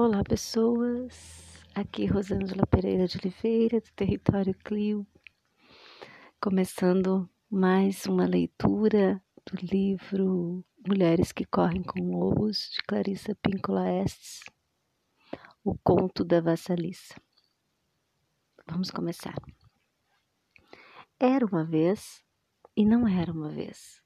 Olá, pessoas. Aqui Rosângela Pereira de Oliveira, do Território Clio, começando mais uma leitura do livro Mulheres que Correm com Lobos, de Clarissa Píncola Estes, o conto da vassaliça. Vamos começar. Era uma vez, e não era uma vez,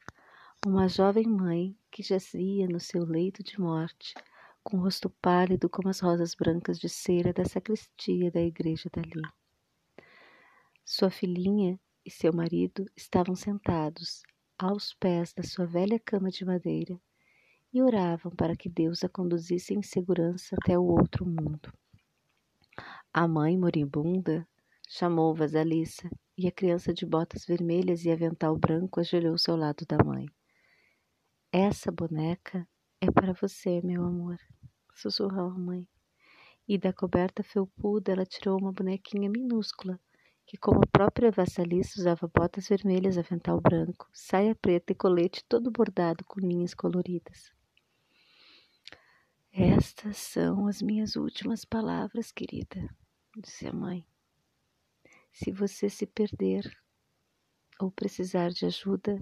uma jovem mãe que jazia no seu leito de morte com o rosto pálido como as rosas brancas de cera da sacristia da igreja dali. Sua filhinha e seu marido estavam sentados aos pés da sua velha cama de madeira e oravam para que Deus a conduzisse em segurança até o outro mundo. A mãe moribunda chamou Vasalissa e a criança de botas vermelhas e avental branco ajoelhou-se ao lado da mãe. Essa boneca é para você, meu amor, sussurrou a mãe. E da coberta felpuda ela tirou uma bonequinha minúscula, que, como a própria vassalista, usava botas vermelhas, avental branco, saia preta e colete todo bordado com linhas coloridas. Estas são as minhas últimas palavras, querida, disse a mãe. Se você se perder ou precisar de ajuda,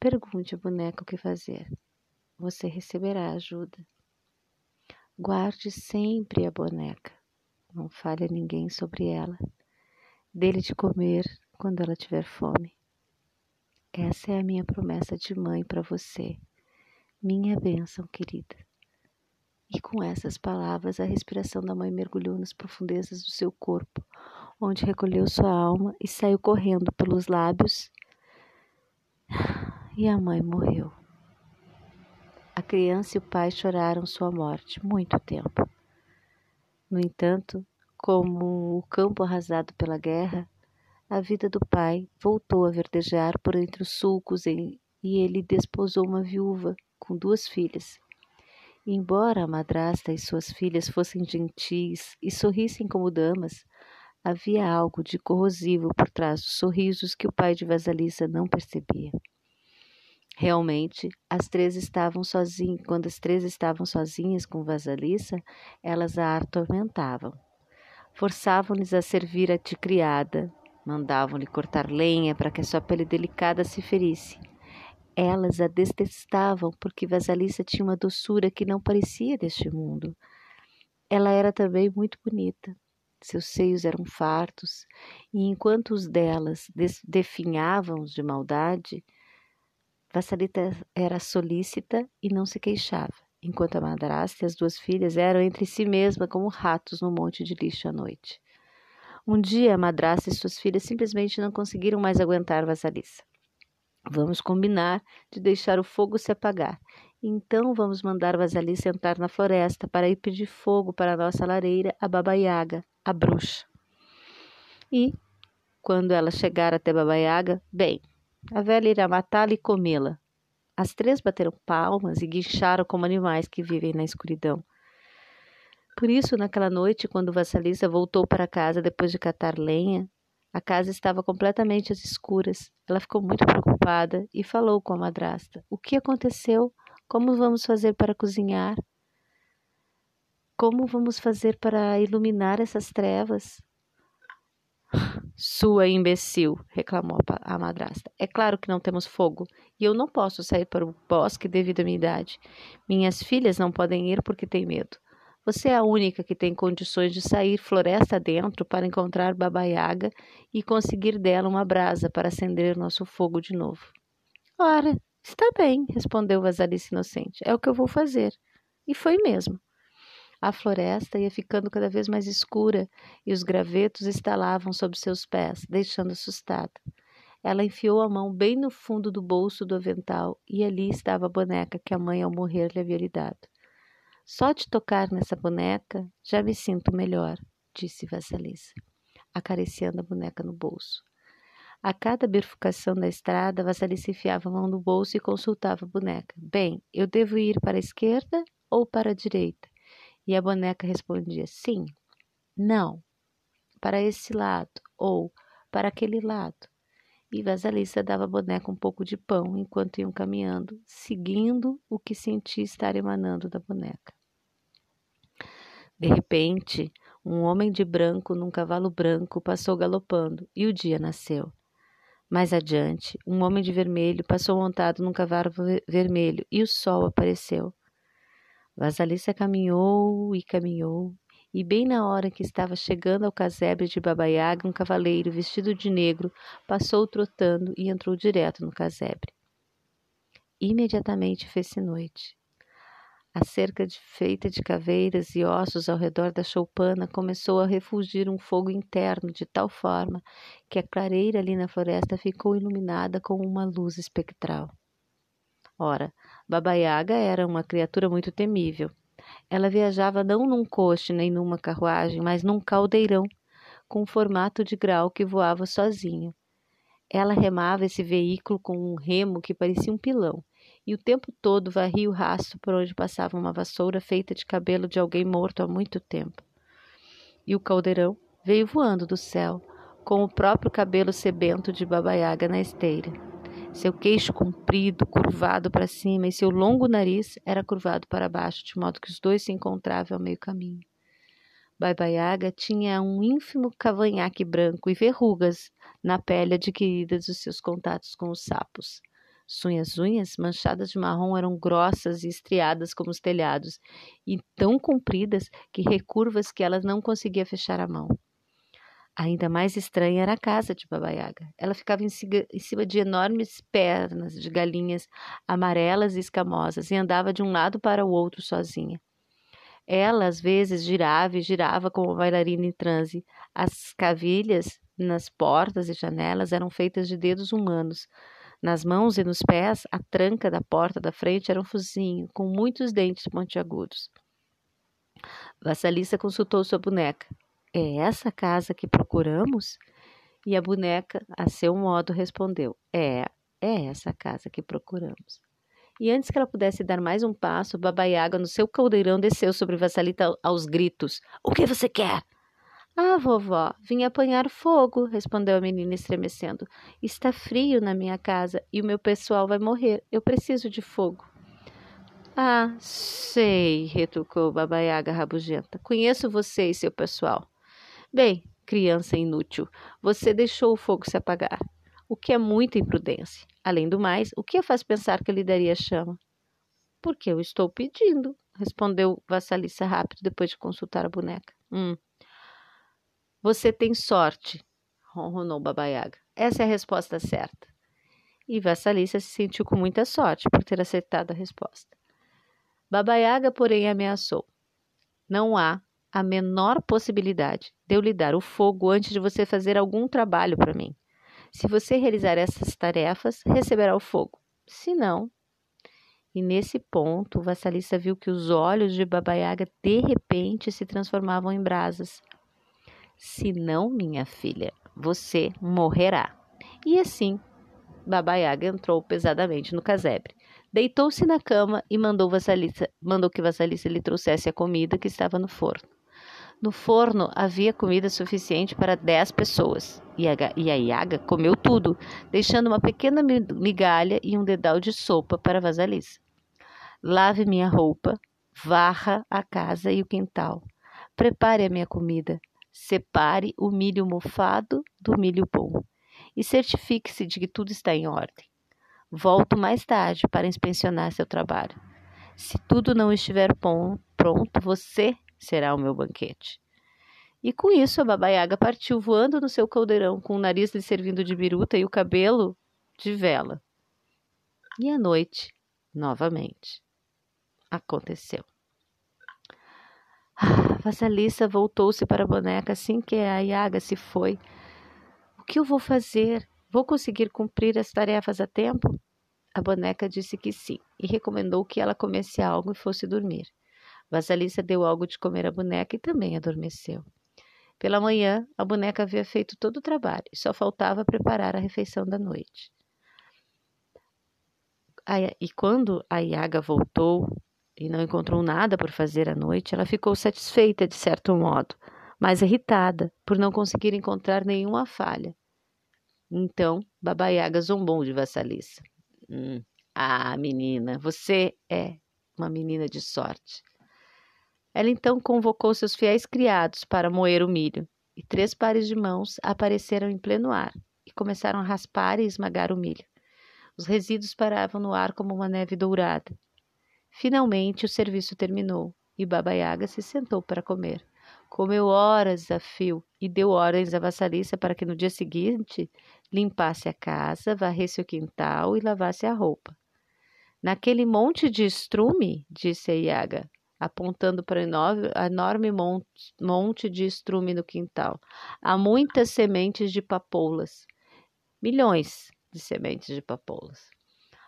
pergunte à boneca o que fazer você receberá ajuda. Guarde sempre a boneca, não fale a ninguém sobre ela. Dele de comer quando ela tiver fome. Essa é a minha promessa de mãe para você, minha bênção, querida. E com essas palavras, a respiração da mãe mergulhou nas profundezas do seu corpo, onde recolheu sua alma e saiu correndo pelos lábios. E a mãe morreu. Criança e o pai choraram sua morte muito tempo. No entanto, como o campo arrasado pela guerra, a vida do pai voltou a verdejar por entre os sulcos e ele desposou uma viúva com duas filhas. Embora a madrasta e suas filhas fossem gentis e sorrissem como damas, havia algo de corrosivo por trás dos sorrisos que o pai de Vasalissa não percebia. Realmente, as três estavam sozinhas. Quando as três estavam sozinhas com Vasalissa, elas a atormentavam. Forçavam-lhes a servir de criada, mandavam-lhe cortar lenha para que a sua pele delicada se ferisse. Elas a detestavam porque Vasalissa tinha uma doçura que não parecia deste mundo. Ela era também muito bonita. Seus seios eram fartos, e enquanto os delas definhavam de maldade, Vassalita era solícita e não se queixava, enquanto a madrasta e as duas filhas eram entre si mesmas como ratos no monte de lixo à noite. Um dia, a madrasta e suas filhas simplesmente não conseguiram mais aguentar Vassalissa. Vamos combinar de deixar o fogo se apagar. Então vamos mandar Vasalissa entrar na floresta para ir pedir fogo para a nossa lareira, a Baba Yaga, a bruxa. E, quando ela chegar até Baba Yaga, bem, a velha irá matá-la e comê-la. As três bateram palmas e guincharam como animais que vivem na escuridão. Por isso, naquela noite, quando Vassalissa voltou para casa depois de catar lenha, a casa estava completamente às escuras. Ela ficou muito preocupada e falou com a madrasta: O que aconteceu? Como vamos fazer para cozinhar? Como vamos fazer para iluminar essas trevas? Sua imbecil, reclamou a madrasta. É claro que não temos fogo e eu não posso sair para o bosque devido à minha idade. Minhas filhas não podem ir porque têm medo. Você é a única que tem condições de sair floresta dentro para encontrar Baba Yaga e conseguir dela uma brasa para acender nosso fogo de novo. Ora, está bem, respondeu Vasalice inocente. É o que eu vou fazer. E foi mesmo. A floresta ia ficando cada vez mais escura e os gravetos estalavam sob seus pés, deixando assustada. Ela enfiou a mão bem no fundo do bolso do avental e ali estava a boneca que a mãe, ao morrer, lhe havia lhe dado. Só de tocar nessa boneca já me sinto melhor, disse Vassalissa, acariciando a boneca no bolso. A cada bifurcação da estrada, Vassalissa enfiava a mão no bolso e consultava a boneca. Bem, eu devo ir para a esquerda ou para a direita? E a boneca respondia sim, não, para esse lado ou para aquele lado. E Vasalissa dava à boneca um pouco de pão enquanto iam caminhando, seguindo o que sentia estar emanando da boneca. De repente, um homem de branco num cavalo branco passou galopando e o dia nasceu. Mais adiante, um homem de vermelho passou montado num cavalo vermelho e o sol apareceu. Vasalissa caminhou e caminhou, e bem na hora que estava chegando ao casebre de Babaiaga, um cavaleiro vestido de negro passou trotando e entrou direto no casebre. Imediatamente fez-se noite. A cerca de, feita de caveiras e ossos ao redor da choupana começou a refulgir um fogo interno de tal forma que a clareira ali na floresta ficou iluminada com uma luz espectral. Ora, Baba Yaga era uma criatura muito temível. Ela viajava não num coche nem numa carruagem, mas num caldeirão, com formato de grau que voava sozinho. Ela remava esse veículo com um remo que parecia um pilão e o tempo todo varria o rastro por onde passava uma vassoura feita de cabelo de alguém morto há muito tempo. E o caldeirão veio voando do céu, com o próprio cabelo sebento de babaiaga na esteira. Seu queixo comprido, curvado para cima, e seu longo nariz era curvado para baixo, de modo que os dois se encontravam ao meio caminho. Babaiaga tinha um ínfimo cavanhaque branco e verrugas na pele adquiridas dos seus contatos com os sapos. Suas unhas, manchadas de marrom, eram grossas e estriadas como os telhados, e tão compridas que recurvas que ela não conseguia fechar a mão. Ainda mais estranha era a casa de Baba Yaga. Ela ficava em cima de enormes pernas de galinhas amarelas e escamosas e andava de um lado para o outro sozinha. Ela, às vezes, girava e girava como bailarina em transe. As cavilhas nas portas e janelas eram feitas de dedos humanos, nas mãos e nos pés, a tranca da porta da frente era um focinho com muitos dentes pontiagudos. Vassalissa consultou sua boneca. É essa casa que procuramos? E a boneca, a seu modo, respondeu: É, é essa casa que procuramos. E antes que ela pudesse dar mais um passo, Babaiaga, no seu caldeirão, desceu sobre Vassalita aos gritos: O que você quer? Ah, vovó, vim apanhar fogo, respondeu a menina estremecendo. Está frio na minha casa e o meu pessoal vai morrer. Eu preciso de fogo. Ah, sei, retrucou Babaiaga rabugenta. Conheço você e seu pessoal. Bem, criança inútil, você deixou o fogo se apagar, o que é muita imprudência. Além do mais, o que faz pensar que eu lhe daria chama? Porque eu estou pedindo, respondeu Vassalissa rápido depois de consultar a boneca. Hum, você tem sorte, ronronou Babaiaga. Essa é a resposta certa. E Vassalissa se sentiu com muita sorte por ter acertado a resposta. Babaiaga, porém, ameaçou. Não há a menor possibilidade de eu lhe dar o fogo antes de você fazer algum trabalho para mim. Se você realizar essas tarefas, receberá o fogo. Se não. E nesse ponto, o vassalista viu que os olhos de Babaiaga de repente se transformavam em brasas. Se não, minha filha, você morrerá. E assim, Baba Yaga entrou pesadamente no casebre. Deitou-se na cama e mandou, mandou que Vassalissa lhe trouxesse a comida que estava no forno. No forno havia comida suficiente para dez pessoas, e a, a Yaga comeu tudo, deixando uma pequena migalha e um dedal de sopa para Vasalissa. Lave minha roupa, varra a casa e o quintal. Prepare a minha comida. Separe o milho mofado do milho bom e certifique-se de que tudo está em ordem. Volto mais tarde para inspecionar seu trabalho. Se tudo não estiver pronto, você será o meu banquete. E com isso a babaiaga partiu voando no seu caldeirão, com o nariz lhe servindo de biruta e o cabelo de vela. E à noite, novamente, aconteceu. Ah, Vassalissa voltou-se para a boneca assim que a Iaga se foi. O que eu vou fazer? Vou conseguir cumprir as tarefas a tempo? A boneca disse que sim e recomendou que ela comesse algo e fosse dormir. Vasalissa deu algo de comer à boneca e também adormeceu. Pela manhã, a boneca havia feito todo o trabalho e só faltava preparar a refeição da noite. E quando a Iaga voltou, e não encontrou nada por fazer à noite, ela ficou satisfeita de certo modo, mas irritada por não conseguir encontrar nenhuma falha. Então, Baba Yaga zombou de Vassalissa. Hum, ah, menina, você é uma menina de sorte. Ela então convocou seus fiéis criados para moer o milho, e três pares de mãos apareceram em pleno ar e começaram a raspar e esmagar o milho. Os resíduos paravam no ar como uma neve dourada. Finalmente o serviço terminou e Baba Yaga se sentou para comer. Comeu horas a fio e deu ordens à vassaliça para que no dia seguinte limpasse a casa, varresse o quintal e lavasse a roupa. Naquele monte de estrume, disse a Iaga, apontando para o enorme monte de estrume no quintal, há muitas sementes de papoulas. Milhões de sementes de papoulas.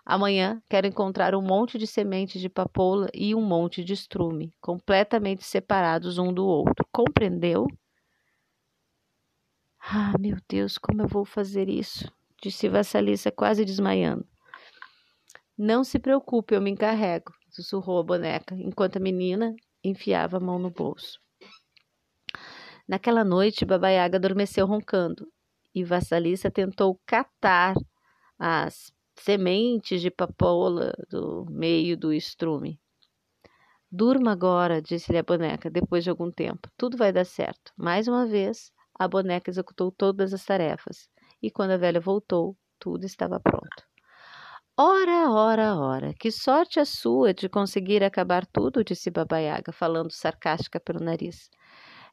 Amanhã quero encontrar um monte de sementes de papoula e um monte de estrume, completamente separados um do outro. Compreendeu? Ah, meu Deus, como eu vou fazer isso? Disse Vassalissa, quase desmaiando. Não se preocupe, eu me encarrego, sussurrou a boneca, enquanto a menina enfiava a mão no bolso. Naquela noite, Babaiaga adormeceu roncando e Vassalissa tentou catar as sementes de papoula do meio do estrume. Durma agora, disse-lhe a boneca, depois de algum tempo. Tudo vai dar certo. Mais uma vez, a boneca executou todas as tarefas. E quando a velha voltou, tudo estava pronto. Ora, ora, ora, que sorte a sua de conseguir acabar tudo, disse Babaiaga, falando sarcástica pelo nariz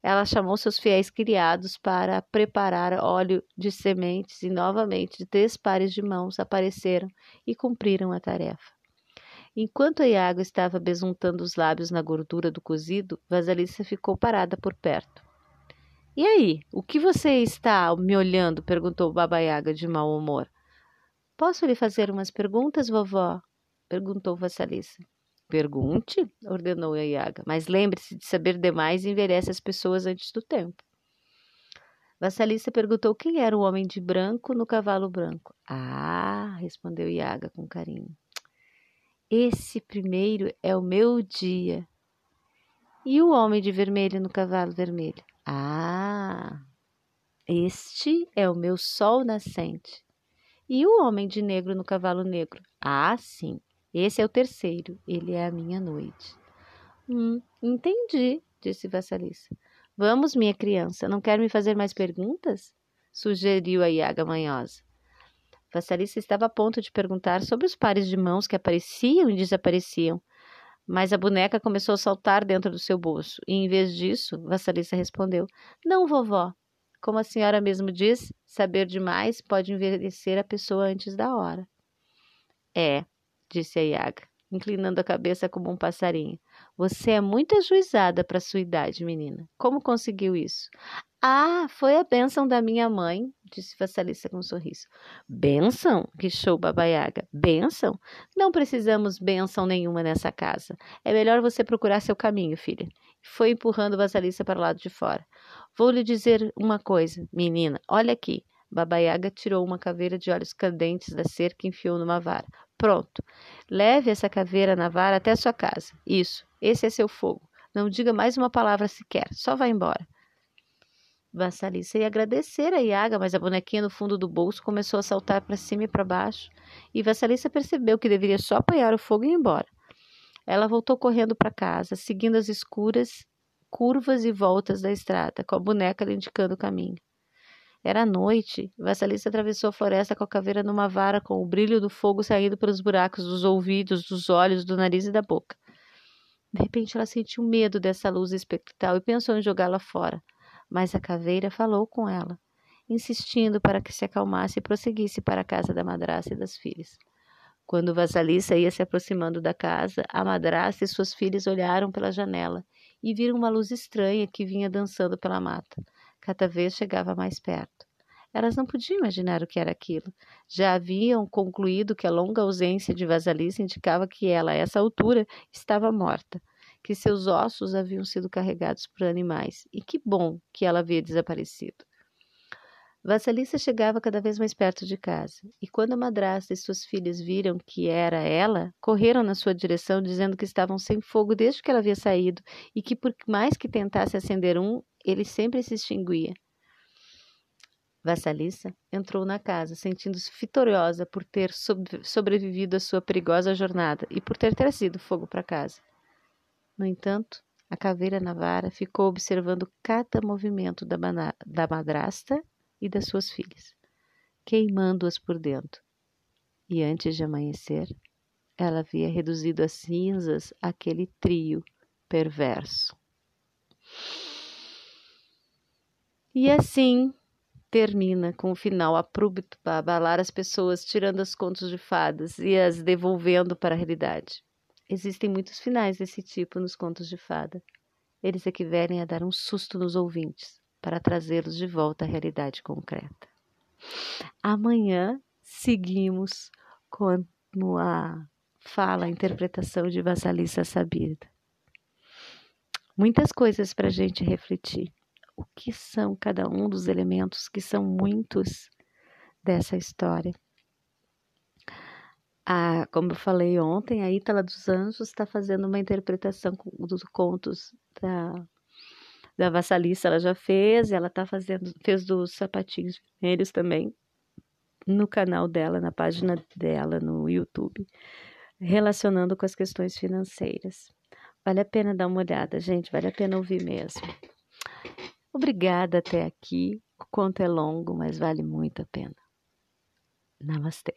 ela chamou seus fiéis criados para preparar óleo de sementes e novamente três pares de mãos apareceram e cumpriram a tarefa. Enquanto a Iago estava besuntando os lábios na gordura do cozido, Vasalissa ficou parada por perto. E aí, o que você está me olhando? perguntou Baba Yaga de mau humor. Posso lhe fazer umas perguntas, vovó? perguntou Vassalissa. Pergunte, ordenou a Iaga, mas lembre-se de saber demais e envelhece as pessoas antes do tempo. Vassalissa perguntou quem era o homem de branco no cavalo branco. Ah, respondeu Iaga com carinho. Esse primeiro é o meu dia. E o homem de vermelho no cavalo vermelho? Ah, este é o meu sol nascente. E o homem de negro no cavalo negro? Ah, sim. Esse é o terceiro, ele é a minha noite. Hum, entendi, disse Vassalissa. Vamos, minha criança, não quer me fazer mais perguntas? sugeriu a Iaga manhosa. Vassalissa estava a ponto de perguntar sobre os pares de mãos que apareciam e desapareciam, mas a boneca começou a saltar dentro do seu bolso, e em vez disso, Vassalissa respondeu: Não, vovó. Como a senhora mesmo diz, saber demais pode envelhecer a pessoa antes da hora. É, disse a Iaga, inclinando a cabeça como um passarinho. Você é muito ajuizada para sua idade, menina. Como conseguiu isso? Ah, foi a bênção da minha mãe, disse Vassalissa com um sorriso. Bênção? Quixou Babaiaga. Bênção? Não precisamos bênção nenhuma nessa casa. É melhor você procurar seu caminho, filha. Foi empurrando Vassalissa para o lado de fora. Vou lhe dizer uma coisa, menina. Olha aqui. Babaiaga tirou uma caveira de olhos candentes da cerca e enfiou numa vara. Pronto. Leve essa caveira na vara até sua casa. Isso. Esse é seu fogo. Não diga mais uma palavra sequer. Só vá embora. Vassalissa ia agradecer a Iaga, mas a bonequinha no fundo do bolso começou a saltar para cima e para baixo, e Vassalissa percebeu que deveria só apanhar o fogo e ir embora. Ela voltou correndo para casa, seguindo as escuras curvas e voltas da estrada, com a boneca lhe indicando o caminho. Era noite. Vassalissa atravessou a floresta com a caveira numa vara, com o brilho do fogo saindo pelos buracos dos ouvidos, dos olhos, do nariz e da boca. De repente ela sentiu medo dessa luz espectral e pensou em jogá-la fora. Mas a caveira falou com ela, insistindo para que se acalmasse e prosseguisse para a casa da madrasta e das filhas. Quando Vassalissa ia se aproximando da casa, a madrasta e suas filhas olharam pela janela e viram uma luz estranha que vinha dançando pela mata cada vez chegava mais perto. Elas não podiam imaginar o que era aquilo. Já haviam concluído que a longa ausência de Vasalice indicava que ela, a essa altura, estava morta, que seus ossos haviam sido carregados por animais, e que bom que ela havia desaparecido. Vassalissa chegava cada vez mais perto de casa, e quando a madrasta e suas filhas viram que era ela, correram na sua direção dizendo que estavam sem fogo desde que ela havia saído e que por mais que tentasse acender um, ele sempre se extinguia. Vassalissa entrou na casa, sentindo-se vitoriosa por ter sobrevivido à sua perigosa jornada e por ter trazido fogo para casa. No entanto, A caveira na vara ficou observando cada movimento da, da madrasta e das suas filhas, queimando-as por dentro. E antes de amanhecer, ela havia reduzido a cinzas aquele trio perverso. E assim termina com o final abrupto para abalar as pessoas, tirando as contos de fadas e as devolvendo para a realidade. Existem muitos finais desse tipo nos contos de fada. Eles equivalem a dar um susto nos ouvintes, para trazê-los de volta à realidade concreta. Amanhã seguimos com a fala, a interpretação de Vassalissa Sabida. Muitas coisas para a gente refletir o que são cada um dos elementos, que são muitos dessa história. Ah, como eu falei ontem, a Ítala dos Anjos está fazendo uma interpretação dos contos da, da Vassalissa, ela já fez, ela está fazendo, fez dos sapatinhos vermelhos também no canal dela, na página dela no YouTube, relacionando com as questões financeiras. Vale a pena dar uma olhada, gente, vale a pena ouvir mesmo. Obrigada até aqui. O conto é longo, mas vale muito a pena. Namastê.